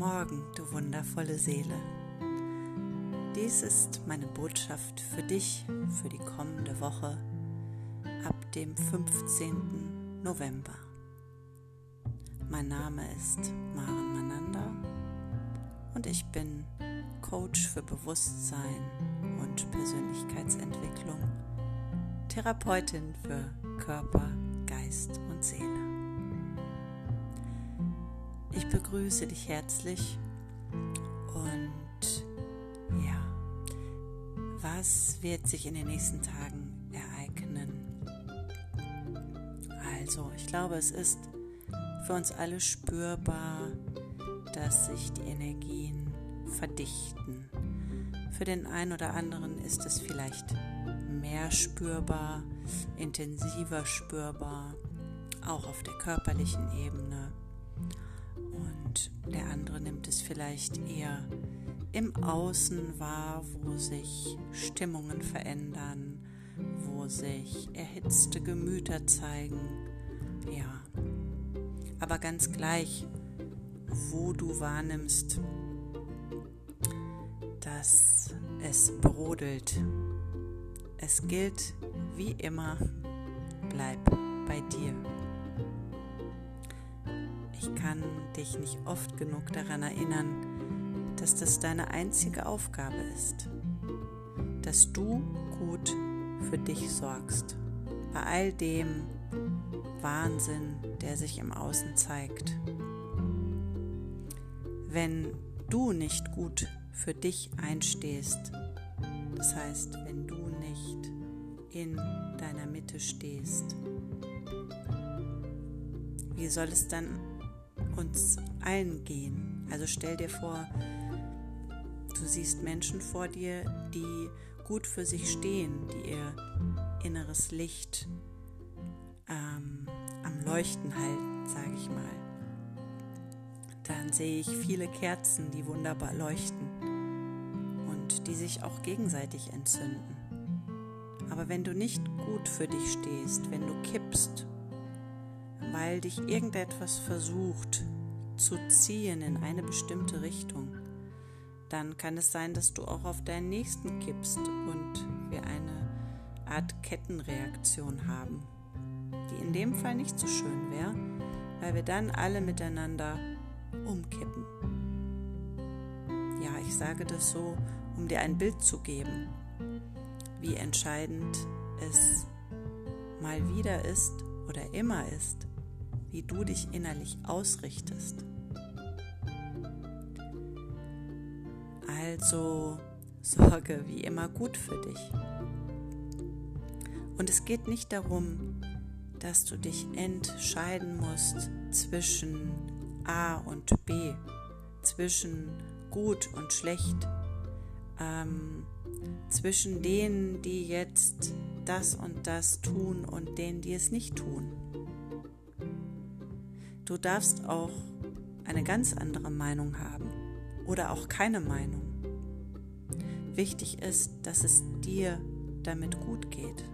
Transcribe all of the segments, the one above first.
Morgen, du wundervolle Seele. Dies ist meine Botschaft für dich für die kommende Woche ab dem 15. November. Mein Name ist Maren Mananda und ich bin Coach für Bewusstsein und Persönlichkeitsentwicklung, Therapeutin für Körper, Geist und Seele. Ich begrüße dich herzlich und ja, was wird sich in den nächsten Tagen ereignen? Also, ich glaube, es ist für uns alle spürbar, dass sich die Energien verdichten. Für den einen oder anderen ist es vielleicht mehr spürbar, intensiver spürbar, auch auf der körperlichen Ebene der andere nimmt es vielleicht eher im Außen wahr, wo sich Stimmungen verändern, wo sich erhitzte Gemüter zeigen. Ja, aber ganz gleich, wo du wahrnimmst, dass es brodelt. Es gilt wie immer, bleib bei dir. Ich kann dich nicht oft genug daran erinnern, dass das deine einzige Aufgabe ist, dass du gut für dich sorgst. Bei all dem Wahnsinn, der sich im Außen zeigt. Wenn du nicht gut für dich einstehst, das heißt, wenn du nicht in deiner Mitte stehst, wie soll es dann uns allen gehen. Also stell dir vor, du siehst Menschen vor dir, die gut für sich stehen, die ihr inneres Licht ähm, am Leuchten halten, sage ich mal. Dann sehe ich viele Kerzen, die wunderbar leuchten und die sich auch gegenseitig entzünden. Aber wenn du nicht gut für dich stehst, wenn du kippst weil dich irgendetwas versucht zu ziehen in eine bestimmte Richtung, dann kann es sein, dass du auch auf deinen Nächsten kippst und wir eine Art Kettenreaktion haben, die in dem Fall nicht so schön wäre, weil wir dann alle miteinander umkippen. Ja, ich sage das so, um dir ein Bild zu geben, wie entscheidend es mal wieder ist oder immer ist, wie du dich innerlich ausrichtest. Also sorge wie immer gut für dich. Und es geht nicht darum, dass du dich entscheiden musst zwischen A und B, zwischen gut und schlecht, ähm, zwischen denen, die jetzt das und das tun und denen, die es nicht tun. Du darfst auch eine ganz andere Meinung haben oder auch keine Meinung. Wichtig ist, dass es dir damit gut geht.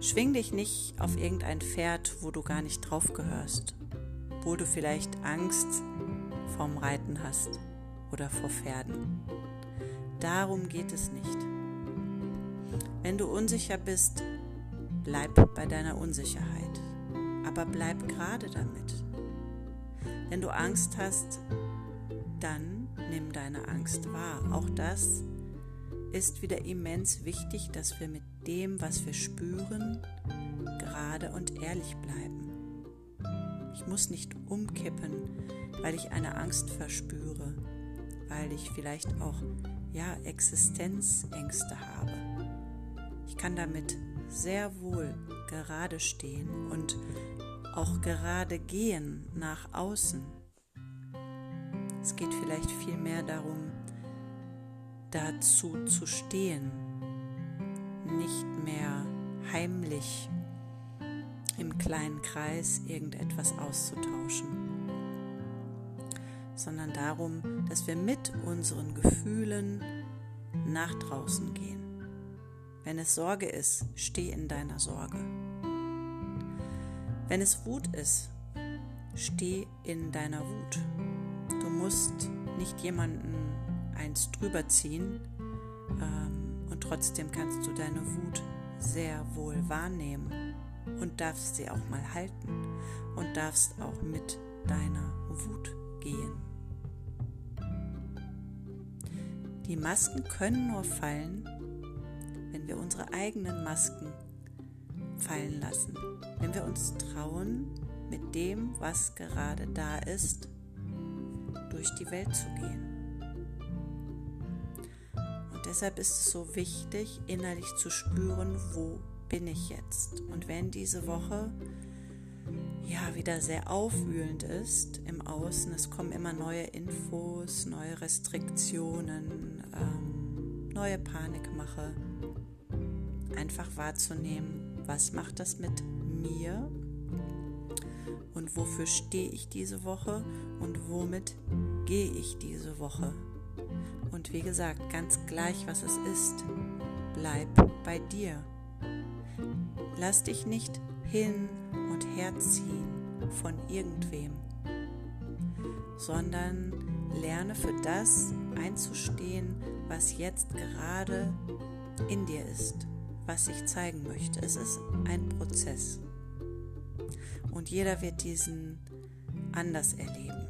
Schwing dich nicht auf irgendein Pferd, wo du gar nicht drauf gehörst, wo du vielleicht Angst vorm Reiten hast oder vor Pferden. Darum geht es nicht. Wenn du unsicher bist, bleib bei deiner Unsicherheit aber bleib gerade damit. Wenn du Angst hast, dann nimm deine Angst wahr. Auch das ist wieder immens wichtig, dass wir mit dem, was wir spüren, gerade und ehrlich bleiben. Ich muss nicht umkippen, weil ich eine Angst verspüre, weil ich vielleicht auch ja Existenzängste habe. Ich kann damit sehr wohl gerade stehen und auch gerade gehen nach außen. Es geht vielleicht vielmehr darum, dazu zu stehen, nicht mehr heimlich im kleinen Kreis irgendetwas auszutauschen, sondern darum, dass wir mit unseren Gefühlen nach draußen gehen. Wenn es Sorge ist, steh in deiner Sorge. Wenn es Wut ist, steh in deiner Wut. Du musst nicht jemanden eins drüber ziehen ähm, und trotzdem kannst du deine Wut sehr wohl wahrnehmen und darfst sie auch mal halten und darfst auch mit deiner Wut gehen. Die Masken können nur fallen, wenn wir unsere eigenen Masken fallen lassen, wenn wir uns trauen, mit dem, was gerade da ist, durch die Welt zu gehen. Und deshalb ist es so wichtig, innerlich zu spüren, wo bin ich jetzt. Und wenn diese Woche ja wieder sehr aufwühlend ist im Außen, es kommen immer neue Infos, neue Restriktionen, ähm, neue Panikmache, einfach wahrzunehmen, was macht das mit mir und wofür stehe ich diese Woche und womit gehe ich diese Woche. Und wie gesagt, ganz gleich, was es ist, bleib bei dir. Lass dich nicht hin und her ziehen von irgendwem, sondern lerne für das einzustehen, was jetzt gerade in dir ist, was ich zeigen möchte. Es ist ein Prozess. Und jeder wird diesen anders erleben.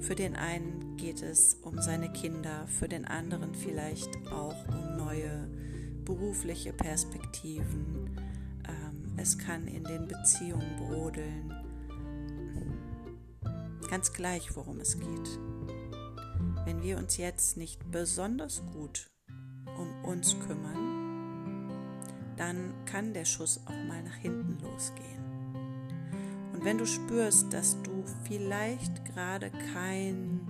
Für den einen geht es um seine Kinder, für den anderen vielleicht auch um neue berufliche Perspektiven. Ähm, es kann in den Beziehungen brodeln. Ganz gleich, worum es geht. Wenn wir uns jetzt nicht besonders gut um uns kümmern, dann kann der Schuss auch mal nach hinten losgehen. Und wenn du spürst, dass du vielleicht gerade kein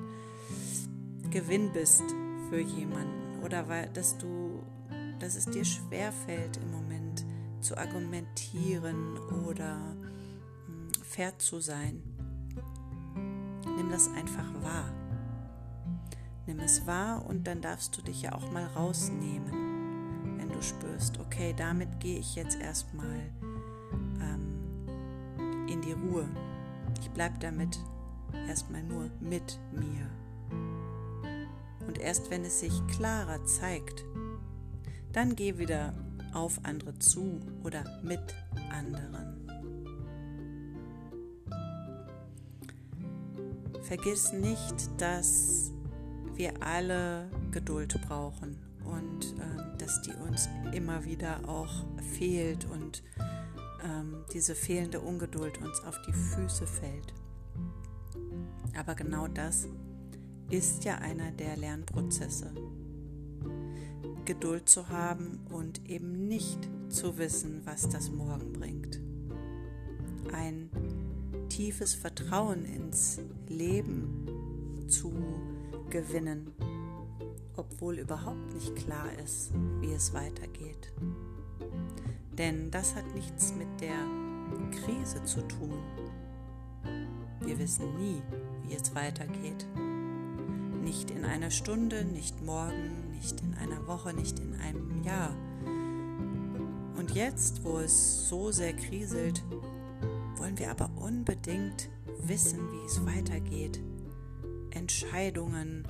Gewinn bist für jemanden oder weil, dass du, dass es dir schwer fällt im Moment zu argumentieren oder hm, fair zu sein, nimm das einfach wahr. Nimm es wahr und dann darfst du dich ja auch mal rausnehmen, spürst, okay, damit gehe ich jetzt erstmal in die Ruhe. Ich bleibe damit erstmal nur mit mir. Und erst wenn es sich klarer zeigt, dann geh wieder auf andere zu oder mit anderen. Vergiss nicht, dass wir alle Geduld brauchen und äh, dass die uns immer wieder auch fehlt und ähm, diese fehlende Ungeduld uns auf die Füße fällt. Aber genau das ist ja einer der Lernprozesse. Geduld zu haben und eben nicht zu wissen, was das morgen bringt. Ein tiefes Vertrauen ins Leben zu gewinnen, obwohl überhaupt nicht klar ist, wie es weitergeht. Denn das hat nichts mit der Krise zu tun. Wir wissen nie, wie es weitergeht. Nicht in einer Stunde, nicht morgen, nicht in einer Woche, nicht in einem Jahr. Und jetzt, wo es so sehr kriselt, wollen wir aber unbedingt wissen, wie es weitergeht. Entscheidungen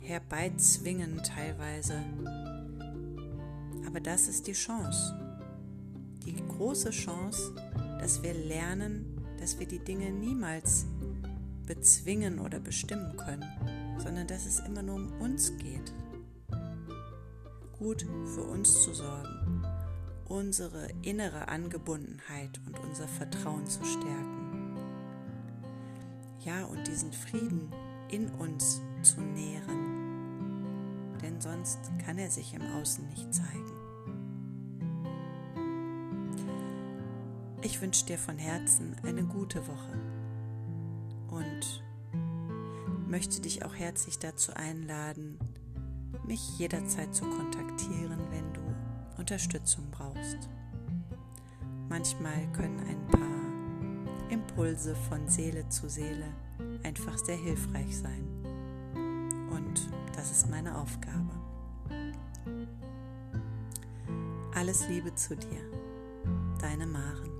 herbeizwingen teilweise. Aber das ist die Chance die große Chance, dass wir lernen, dass wir die Dinge niemals bezwingen oder bestimmen können, sondern dass es immer nur um uns geht. Gut für uns zu sorgen, unsere innere Angebundenheit und unser Vertrauen zu stärken. Ja, und diesen Frieden in uns zu nähren, denn sonst kann er sich im Außen nicht zeigen. Ich wünsche dir von Herzen eine gute Woche und möchte dich auch herzlich dazu einladen, mich jederzeit zu kontaktieren, wenn du Unterstützung brauchst. Manchmal können ein paar Impulse von Seele zu Seele einfach sehr hilfreich sein. Das ist meine Aufgabe. Alles Liebe zu dir, deine Maren.